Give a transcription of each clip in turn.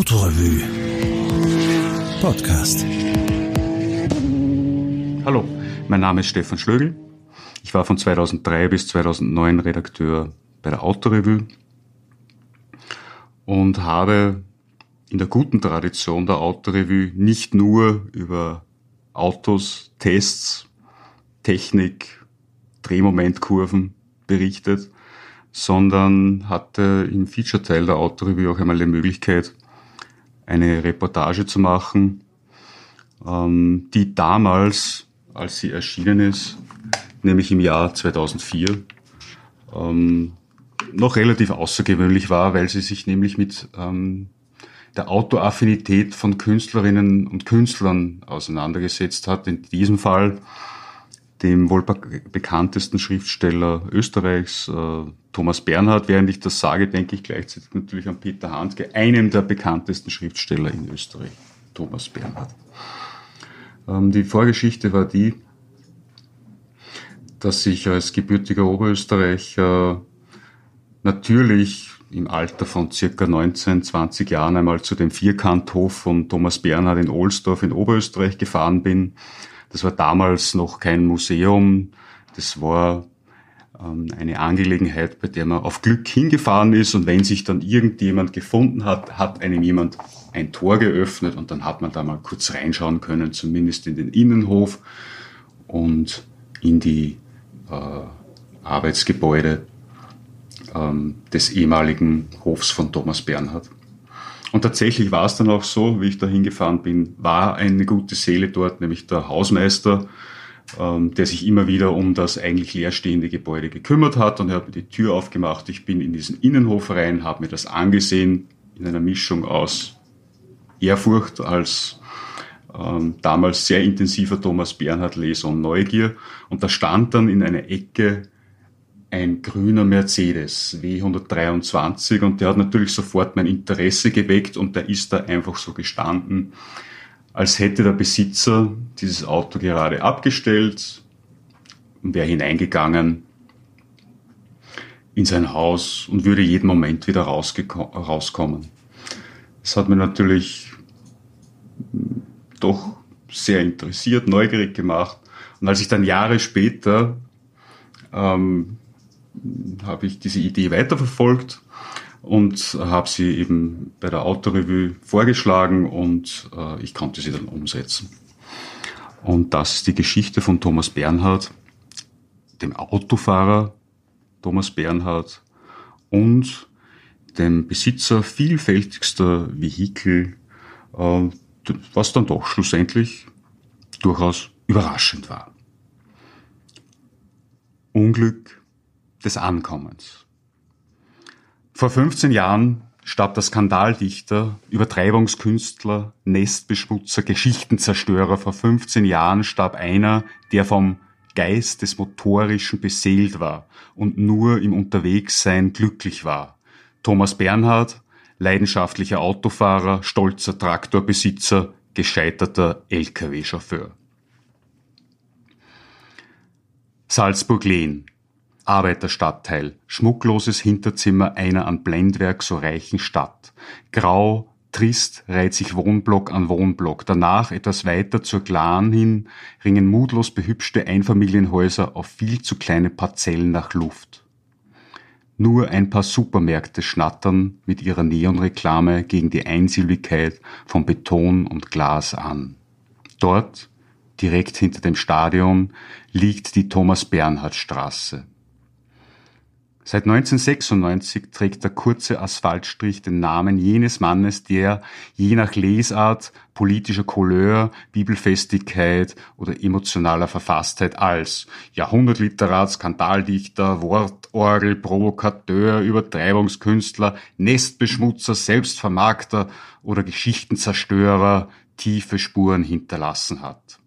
Autorevue Podcast. Hallo, mein Name ist Stefan Schlögl. Ich war von 2003 bis 2009 Redakteur bei der Autorevue und habe in der guten Tradition der Autorevue nicht nur über Autos, Tests, Technik, Drehmomentkurven berichtet, sondern hatte im Feature-Teil der Autorevue auch einmal die Möglichkeit, eine Reportage zu machen, ähm, die damals, als sie erschienen ist, nämlich im Jahr 2004, ähm, noch relativ außergewöhnlich war, weil sie sich nämlich mit ähm, der Autoaffinität von Künstlerinnen und Künstlern auseinandergesetzt hat. In diesem Fall dem wohl bekanntesten Schriftsteller Österreichs, äh, Thomas Bernhard. Während ich das sage, denke ich gleichzeitig natürlich an Peter Handke, einem der bekanntesten Schriftsteller in Österreich, Thomas Bernhard. Ähm, die Vorgeschichte war die, dass ich als gebürtiger Oberösterreicher natürlich im Alter von circa 19, 20 Jahren einmal zu dem Vierkanthof von Thomas Bernhard in Ohlsdorf in Oberösterreich gefahren bin. Das war damals noch kein Museum. Das war ähm, eine Angelegenheit, bei der man auf Glück hingefahren ist und wenn sich dann irgendjemand gefunden hat, hat einem jemand ein Tor geöffnet und dann hat man da mal kurz reinschauen können, zumindest in den Innenhof und in die äh, Arbeitsgebäude ähm, des ehemaligen Hofs von Thomas Bernhard. Und tatsächlich war es dann auch so, wie ich da hingefahren bin, war eine gute Seele dort, nämlich der Hausmeister, ähm, der sich immer wieder um das eigentlich leerstehende Gebäude gekümmert hat und er hat mir die Tür aufgemacht. Ich bin in diesen Innenhof rein, habe mir das angesehen in einer Mischung aus Ehrfurcht als ähm, damals sehr intensiver Thomas Bernhard Leser und Neugier. Und da stand dann in einer Ecke ein grüner Mercedes W123 und der hat natürlich sofort mein Interesse geweckt und der ist da einfach so gestanden, als hätte der Besitzer dieses Auto gerade abgestellt und wäre hineingegangen in sein Haus und würde jeden Moment wieder rauskommen. Das hat mir natürlich doch sehr interessiert, neugierig gemacht. Und als ich dann Jahre später ähm, habe ich diese Idee weiterverfolgt und habe sie eben bei der Autorevue vorgeschlagen und äh, ich konnte sie dann umsetzen. Und das ist die Geschichte von Thomas Bernhard, dem Autofahrer Thomas Bernhard und dem Besitzer vielfältigster Vehikel, äh, was dann doch schlussendlich durchaus überraschend war. Unglück des Ankommens. Vor 15 Jahren starb der Skandaldichter, Übertreibungskünstler, Nestbeschmutzer, Geschichtenzerstörer. Vor 15 Jahren starb einer, der vom Geist des Motorischen beseelt war und nur im Unterwegssein glücklich war. Thomas Bernhard, leidenschaftlicher Autofahrer, stolzer Traktorbesitzer, gescheiterter Lkw-Chauffeur. Salzburg-Lehn, Arbeiterstadtteil, schmuckloses Hinterzimmer einer an Blendwerk so reichen Stadt. Grau, trist reiht sich Wohnblock an Wohnblock. Danach etwas weiter zur Glan hin ringen mutlos behübschte Einfamilienhäuser auf viel zu kleine Parzellen nach Luft. Nur ein paar Supermärkte schnattern mit ihrer Neonreklame gegen die Einsilbigkeit von Beton und Glas an. Dort, direkt hinter dem Stadion, liegt die Thomas-Bernhard-Straße. Seit 1996 trägt der kurze Asphaltstrich den Namen jenes Mannes, der je nach Lesart, politischer Couleur, Bibelfestigkeit oder emotionaler Verfasstheit als Jahrhundertliterat, Skandaldichter, Wortorgel, Provokateur, Übertreibungskünstler, Nestbeschmutzer, Selbstvermarkter oder Geschichtenzerstörer tiefe Spuren hinterlassen hat.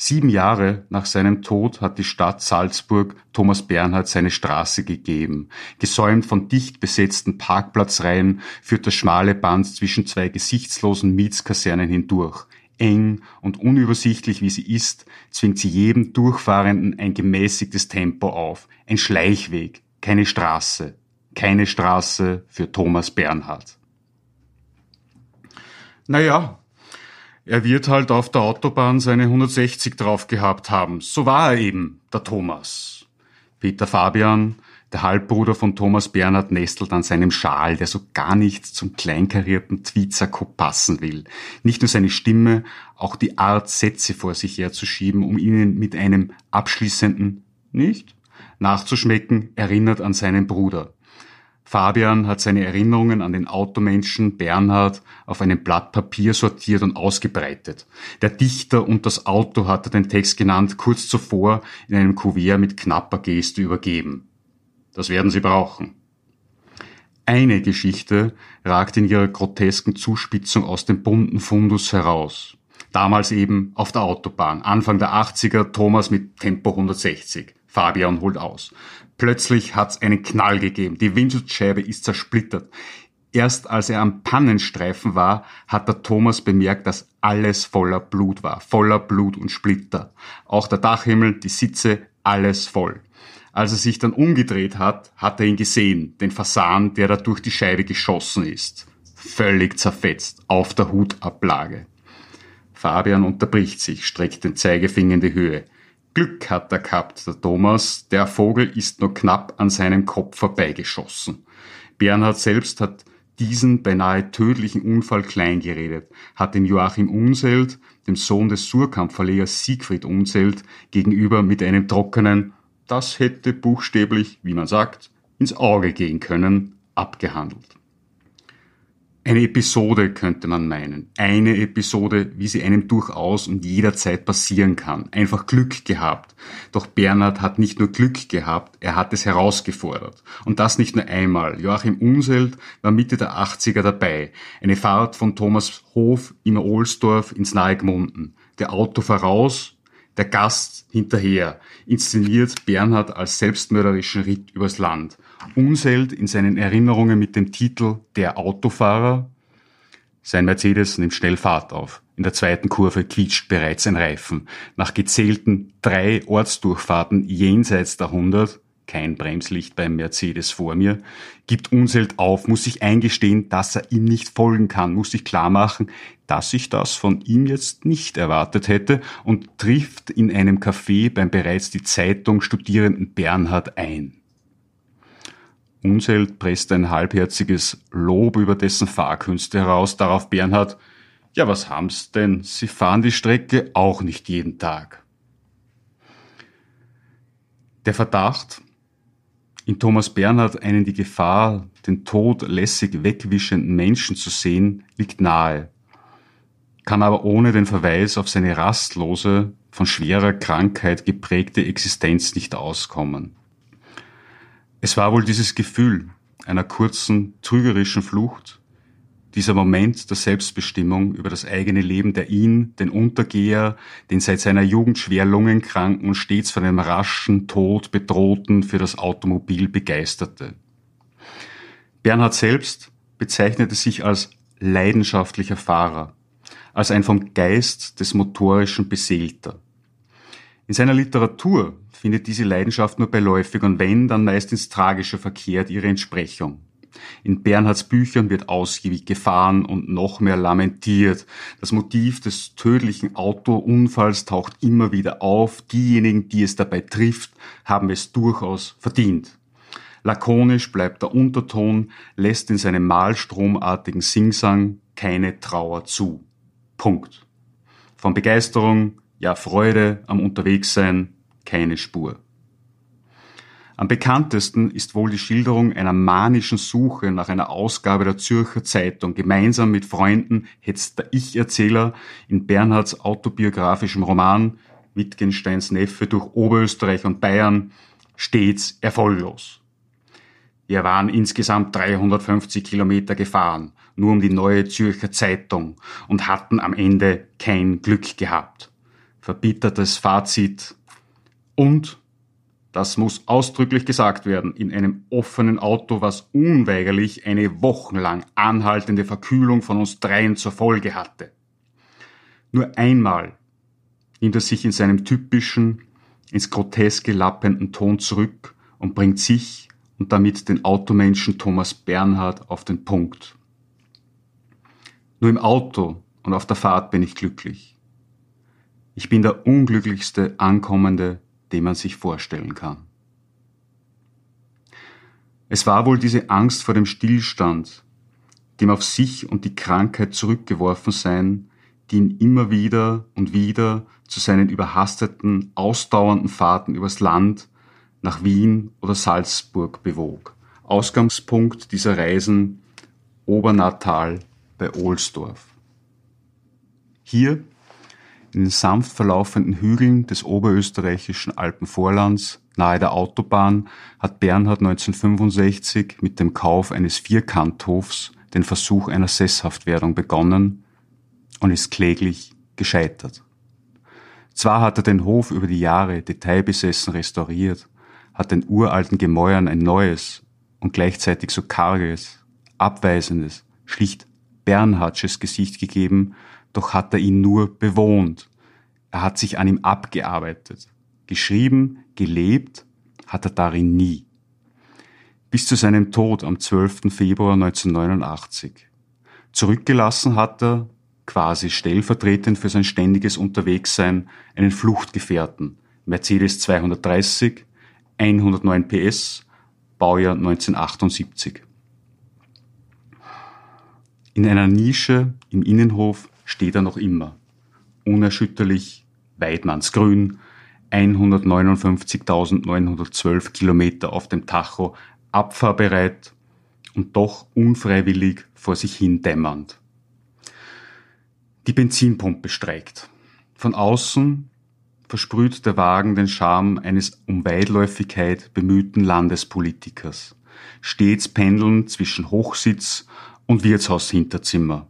Sieben Jahre nach seinem Tod hat die Stadt Salzburg Thomas Bernhard seine Straße gegeben. Gesäumt von dicht besetzten Parkplatzreihen führt das schmale Band zwischen zwei gesichtslosen Mietskasernen hindurch. Eng und unübersichtlich wie sie ist, zwingt sie jedem Durchfahrenden ein gemäßigtes Tempo auf. Ein Schleichweg, keine Straße. Keine Straße für Thomas Bernhard. Naja, er wird halt auf der Autobahn seine 160 drauf gehabt haben. So war er eben, der Thomas. Peter Fabian, der Halbbruder von Thomas Bernhard, nestelt an seinem Schal, der so gar nicht zum kleinkarierten Tweetsack passen will. Nicht nur seine Stimme, auch die Art, Sätze vor sich herzuschieben, um ihnen mit einem abschließenden Nicht nachzuschmecken, erinnert an seinen Bruder. Fabian hat seine Erinnerungen an den Automenschen Bernhard auf einem Blatt Papier sortiert und ausgebreitet. Der Dichter und das Auto hat er den Text genannt, kurz zuvor in einem Kuvert mit knapper Geste übergeben. Das werden sie brauchen. Eine Geschichte ragt in ihrer grotesken Zuspitzung aus dem bunten Fundus heraus. Damals eben auf der Autobahn, Anfang der 80er, Thomas mit Tempo 160. Fabian holt aus. Plötzlich hat's einen Knall gegeben. Die Windschutzscheibe ist zersplittert. Erst als er am Pannenstreifen war, hat der Thomas bemerkt, dass alles voller Blut war. Voller Blut und Splitter. Auch der Dachhimmel, die Sitze, alles voll. Als er sich dann umgedreht hat, hat er ihn gesehen, den Fasan, der da durch die Scheibe geschossen ist. Völlig zerfetzt, auf der Hutablage. Fabian unterbricht sich, streckt den Zeigefinger in die Höhe. Glück hat er gehabt, der Thomas. Der Vogel ist nur knapp an seinem Kopf vorbeigeschossen. Bernhard selbst hat diesen beinahe tödlichen Unfall kleingeredet, hat dem Joachim Unselt, dem Sohn des Surkamp-Verlegers Siegfried Unselt, gegenüber mit einem trockenen, das hätte buchstäblich, wie man sagt, ins Auge gehen können, abgehandelt. Eine Episode könnte man meinen. Eine Episode, wie sie einem durchaus und jederzeit passieren kann. Einfach Glück gehabt. Doch Bernhard hat nicht nur Glück gehabt, er hat es herausgefordert. Und das nicht nur einmal. Joachim Unselt war Mitte der 80er dabei. Eine Fahrt von Thomas Hof im Ohlsdorf ins nahe Gmunden. Der Auto voraus, der Gast hinterher. Inszeniert Bernhard als selbstmörderischen Ritt übers Land. Unselt in seinen Erinnerungen mit dem Titel Der Autofahrer. Sein Mercedes nimmt schnell Fahrt auf. In der zweiten Kurve quietscht bereits ein Reifen. Nach gezählten drei Ortsdurchfahrten jenseits der 100, kein Bremslicht beim Mercedes vor mir, gibt Unselt auf, muss sich eingestehen, dass er ihm nicht folgen kann, muss sich klar machen, dass ich das von ihm jetzt nicht erwartet hätte und trifft in einem Café beim bereits die Zeitung studierenden Bernhard ein. Unselt presst ein halbherziges Lob über dessen Fahrkünste heraus, darauf Bernhard, ja, was haben's denn? Sie fahren die Strecke auch nicht jeden Tag. Der Verdacht, in Thomas Bernhard einen die Gefahr, den Tod lässig wegwischenden Menschen zu sehen, liegt nahe, kann aber ohne den Verweis auf seine rastlose, von schwerer Krankheit geprägte Existenz nicht auskommen. Es war wohl dieses Gefühl einer kurzen, trügerischen Flucht, dieser Moment der Selbstbestimmung über das eigene Leben, der ihn, den Untergeher, den seit seiner Jugend schwer lungenkranken und stets von einem raschen Tod bedrohten für das Automobil begeisterte. Bernhard selbst bezeichnete sich als leidenschaftlicher Fahrer, als ein vom Geist des Motorischen beseelter. In seiner Literatur findet diese Leidenschaft nur beiläufig und wenn, dann meist ins Tragische verkehrt ihre Entsprechung. In Bernhards Büchern wird ausgiebig gefahren und noch mehr lamentiert. Das Motiv des tödlichen Autounfalls taucht immer wieder auf. Diejenigen, die es dabei trifft, haben es durchaus verdient. Lakonisch bleibt der Unterton, lässt in seinem malstromartigen Singsang keine Trauer zu. Punkt. Von Begeisterung, ja Freude am Unterwegssein keine Spur. Am bekanntesten ist wohl die Schilderung einer manischen Suche nach einer Ausgabe der Zürcher Zeitung. Gemeinsam mit Freunden hetzt der Ich-Erzähler in Bernhards autobiografischem Roman Wittgensteins Neffe durch Oberösterreich und Bayern stets erfolglos. Wir waren insgesamt 350 Kilometer gefahren, nur um die neue Zürcher Zeitung und hatten am Ende kein Glück gehabt verbittertes Fazit und das muss ausdrücklich gesagt werden, in einem offenen Auto, was unweigerlich eine wochenlang anhaltende Verkühlung von uns dreien zur Folge hatte. Nur einmal nimmt er sich in seinem typischen, ins Groteske lappenden Ton zurück und bringt sich und damit den Automenschen Thomas Bernhard auf den Punkt. Nur im Auto und auf der Fahrt bin ich glücklich. Ich bin der unglücklichste Ankommende, den man sich vorstellen kann. Es war wohl diese Angst vor dem Stillstand, dem auf sich und die Krankheit zurückgeworfen sein, die ihn immer wieder und wieder zu seinen überhasteten, ausdauernden Fahrten übers Land nach Wien oder Salzburg bewog. Ausgangspunkt dieser Reisen Obernatal bei Ohlsdorf. Hier, in den sanft verlaufenden Hügeln des oberösterreichischen Alpenvorlands, nahe der Autobahn, hat Bernhard 1965 mit dem Kauf eines Vierkanthofs den Versuch einer Sesshaftwerdung begonnen und ist kläglich gescheitert. Zwar hat er den Hof über die Jahre detailbesessen restauriert, hat den uralten Gemäuern ein neues und gleichzeitig so karges, abweisendes, schlicht Bernhardsches Gesicht gegeben, doch hat er ihn nur bewohnt. Er hat sich an ihm abgearbeitet. Geschrieben, gelebt hat er darin nie. Bis zu seinem Tod am 12. Februar 1989. Zurückgelassen hat er, quasi stellvertretend für sein ständiges Unterwegssein, einen Fluchtgefährten, Mercedes 230, 109 PS, Baujahr 1978. In einer Nische im Innenhof steht er noch immer. Unerschütterlich, Weidmannsgrün, 159.912 Kilometer auf dem Tacho, abfahrbereit und doch unfreiwillig vor sich hin dämmernd. Die Benzinpumpe streikt. Von außen versprüht der Wagen den Charme eines um Weitläufigkeit bemühten Landespolitikers, stets pendeln zwischen Hochsitz und Wirtshaushinterzimmer.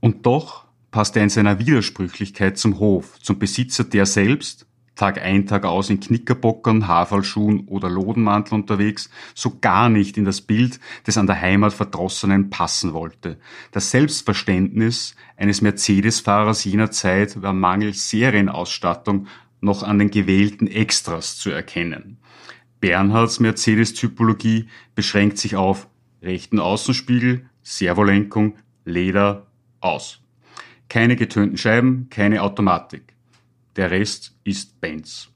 Und doch passt er in seiner Widersprüchlichkeit zum Hof, zum Besitzer, der selbst, Tag ein, Tag aus in Knickerbockern, Haferlschuhen oder Lodenmantel unterwegs, so gar nicht in das Bild des an der Heimat Verdrossenen passen wollte. Das Selbstverständnis eines Mercedes-Fahrers jener Zeit war mangels Serienausstattung noch an den gewählten Extras zu erkennen. Bernhards Mercedes-Typologie beschränkt sich auf rechten Außenspiegel, Servolenkung, Leder, aus. Keine getönten Scheiben, keine Automatik. Der Rest ist Benz.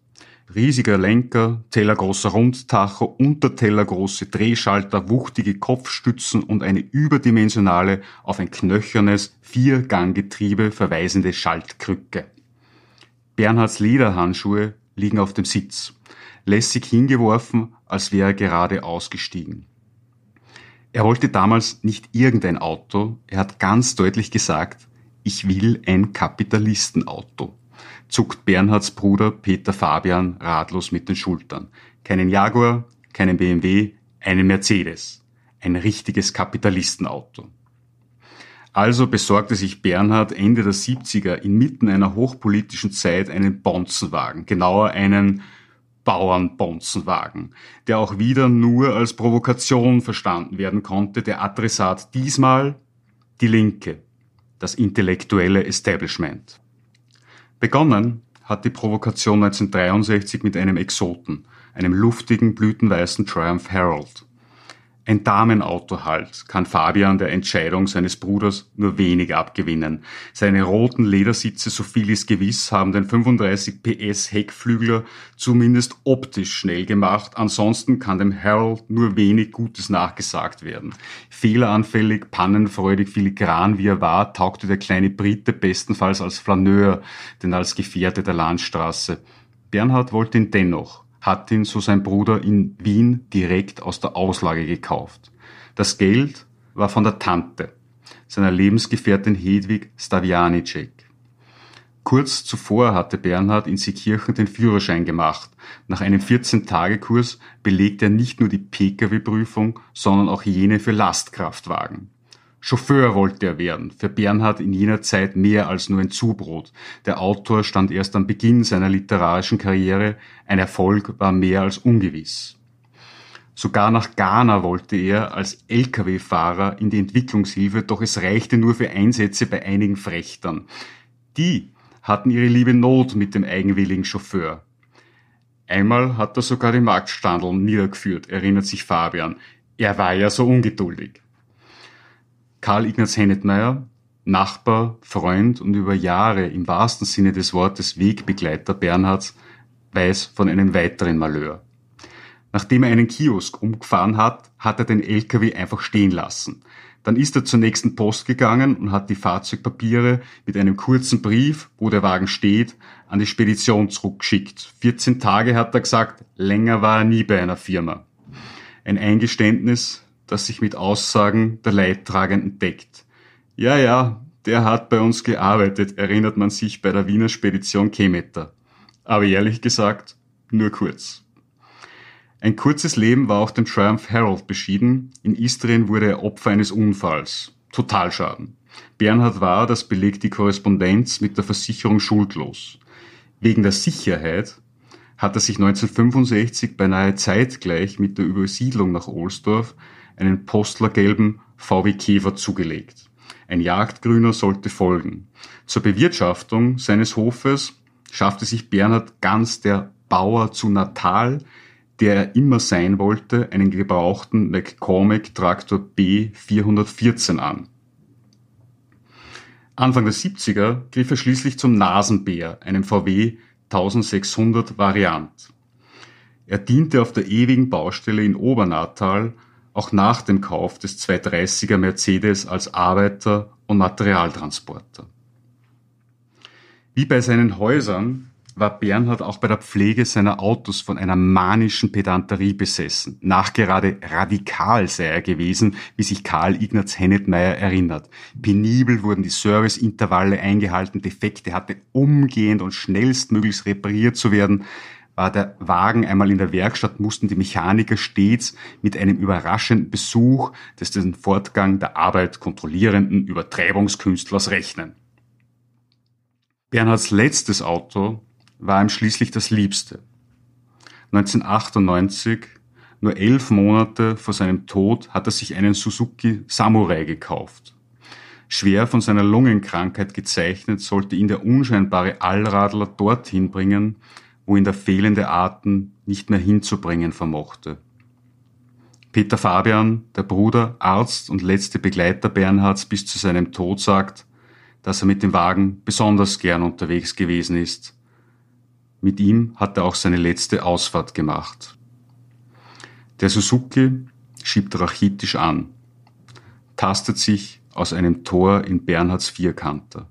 Riesiger Lenker, tellergroßer Rundtacho, untertellergroße Drehschalter, wuchtige Kopfstützen und eine überdimensionale, auf ein knöchernes Vierganggetriebe verweisende Schaltkrücke. Bernhards Lederhandschuhe liegen auf dem Sitz, lässig hingeworfen, als wäre er gerade ausgestiegen. Er wollte damals nicht irgendein Auto, er hat ganz deutlich gesagt, ich will ein Kapitalistenauto. Zuckt Bernhards Bruder Peter Fabian ratlos mit den Schultern. Keinen Jaguar, keinen BMW, einen Mercedes. Ein richtiges Kapitalistenauto. Also besorgte sich Bernhard Ende der 70er inmitten einer hochpolitischen Zeit einen Bonzenwagen, genauer einen Bauernbonzenwagen, der auch wieder nur als Provokation verstanden werden konnte, der Adressat diesmal die Linke, das intellektuelle Establishment. Begonnen hat die Provokation 1963 mit einem Exoten, einem luftigen, blütenweißen Triumph Herald. Ein Damenauto halt kann Fabian der Entscheidung seines Bruders nur wenig abgewinnen. Seine roten Ledersitze, so viel ist gewiss, haben den 35 PS Heckflügler zumindest optisch schnell gemacht. Ansonsten kann dem Harold nur wenig Gutes nachgesagt werden. Fehleranfällig, pannenfreudig, filigran wie er war, taugte der kleine Brite bestenfalls als Flaneur, denn als Gefährte der Landstraße. Bernhard wollte ihn dennoch hat ihn, so sein Bruder, in Wien direkt aus der Auslage gekauft. Das Geld war von der Tante, seiner Lebensgefährtin Hedwig Stavianicek. Kurz zuvor hatte Bernhard in Seekirchen den Führerschein gemacht. Nach einem 14-Tage-Kurs belegte er nicht nur die Pkw-Prüfung, sondern auch jene für Lastkraftwagen. Chauffeur wollte er werden, für Bernhard in jener Zeit mehr als nur ein Zubrot. Der Autor stand erst am Beginn seiner literarischen Karriere, ein Erfolg war mehr als ungewiss. Sogar nach Ghana wollte er als Lkw-Fahrer in die Entwicklungshilfe, doch es reichte nur für Einsätze bei einigen Frächtern. Die hatten ihre liebe Not mit dem eigenwilligen Chauffeur. Einmal hat er sogar den Marktstandel niedergeführt, erinnert sich Fabian. Er war ja so ungeduldig. Karl Ignaz Hennetmeier, Nachbar, Freund und über Jahre im wahrsten Sinne des Wortes Wegbegleiter Bernhards weiß von einem weiteren Malheur. Nachdem er einen Kiosk umgefahren hat, hat er den LKW einfach stehen lassen. Dann ist er zur nächsten Post gegangen und hat die Fahrzeugpapiere mit einem kurzen Brief, wo der Wagen steht, an die Spedition zurückgeschickt. 14 Tage hat er gesagt, länger war er nie bei einer Firma. Ein Eingeständnis, das sich mit Aussagen der Leidtragenden deckt. Ja, ja, der hat bei uns gearbeitet, erinnert man sich bei der Wiener Spedition Kemeter. Aber ehrlich gesagt, nur kurz. Ein kurzes Leben war auch dem Triumph Herald beschieden. In Istrien wurde er Opfer eines Unfalls. Totalschaden. Bernhard war, das belegt die Korrespondenz, mit der Versicherung schuldlos. Wegen der Sicherheit hat er sich 1965 beinahe zeitgleich mit der Übersiedlung nach Ohlsdorf einen postlergelben VW Käfer zugelegt. Ein Jagdgrüner sollte folgen. Zur Bewirtschaftung seines Hofes schaffte sich Bernhard ganz der Bauer zu Natal der er immer sein wollte, einen gebrauchten McCormick Traktor B414 an. Anfang der 70er griff er schließlich zum Nasenbär, einem VW 1600 Variant. Er diente auf der ewigen Baustelle in Obernatal auch nach dem Kauf des 230er Mercedes als Arbeiter- und Materialtransporter. Wie bei seinen Häusern war Bernhard auch bei der Pflege seiner Autos von einer manischen Pedanterie besessen. Nachgerade radikal sei er gewesen, wie sich Karl Ignaz Hennetmeier erinnert. Penibel wurden die Serviceintervalle eingehalten, Defekte hatte umgehend und schnellstmöglichst repariert zu werden. War der Wagen einmal in der Werkstatt, mussten die Mechaniker stets mit einem überraschenden Besuch des den Fortgang der Arbeit kontrollierenden Übertreibungskünstlers rechnen. Bernhards letztes Auto war ihm schließlich das Liebste. 1998, nur elf Monate vor seinem Tod, hat er sich einen Suzuki Samurai gekauft. Schwer von seiner Lungenkrankheit gezeichnet, sollte ihn der unscheinbare Allradler dorthin bringen, wo ihn der fehlende Atem nicht mehr hinzubringen vermochte. Peter Fabian, der Bruder, Arzt und letzte Begleiter Bernhards bis zu seinem Tod sagt, dass er mit dem Wagen besonders gern unterwegs gewesen ist mit ihm hat er auch seine letzte Ausfahrt gemacht. Der Suzuki schiebt rachitisch an, tastet sich aus einem Tor in Bernhards Vierkanter.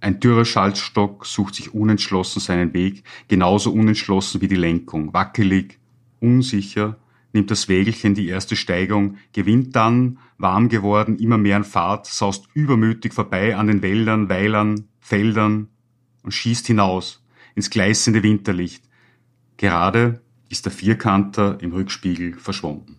Ein dürrer Schaltstock sucht sich unentschlossen seinen Weg, genauso unentschlossen wie die Lenkung. Wackelig, unsicher nimmt das Wägelchen die erste Steigung, gewinnt dann, warm geworden, immer mehr an Fahrt, saust übermütig vorbei an den Wäldern, Weilern, Feldern und schießt hinaus, ins gleißende Winterlicht. Gerade ist der Vierkanter im Rückspiegel verschwunden.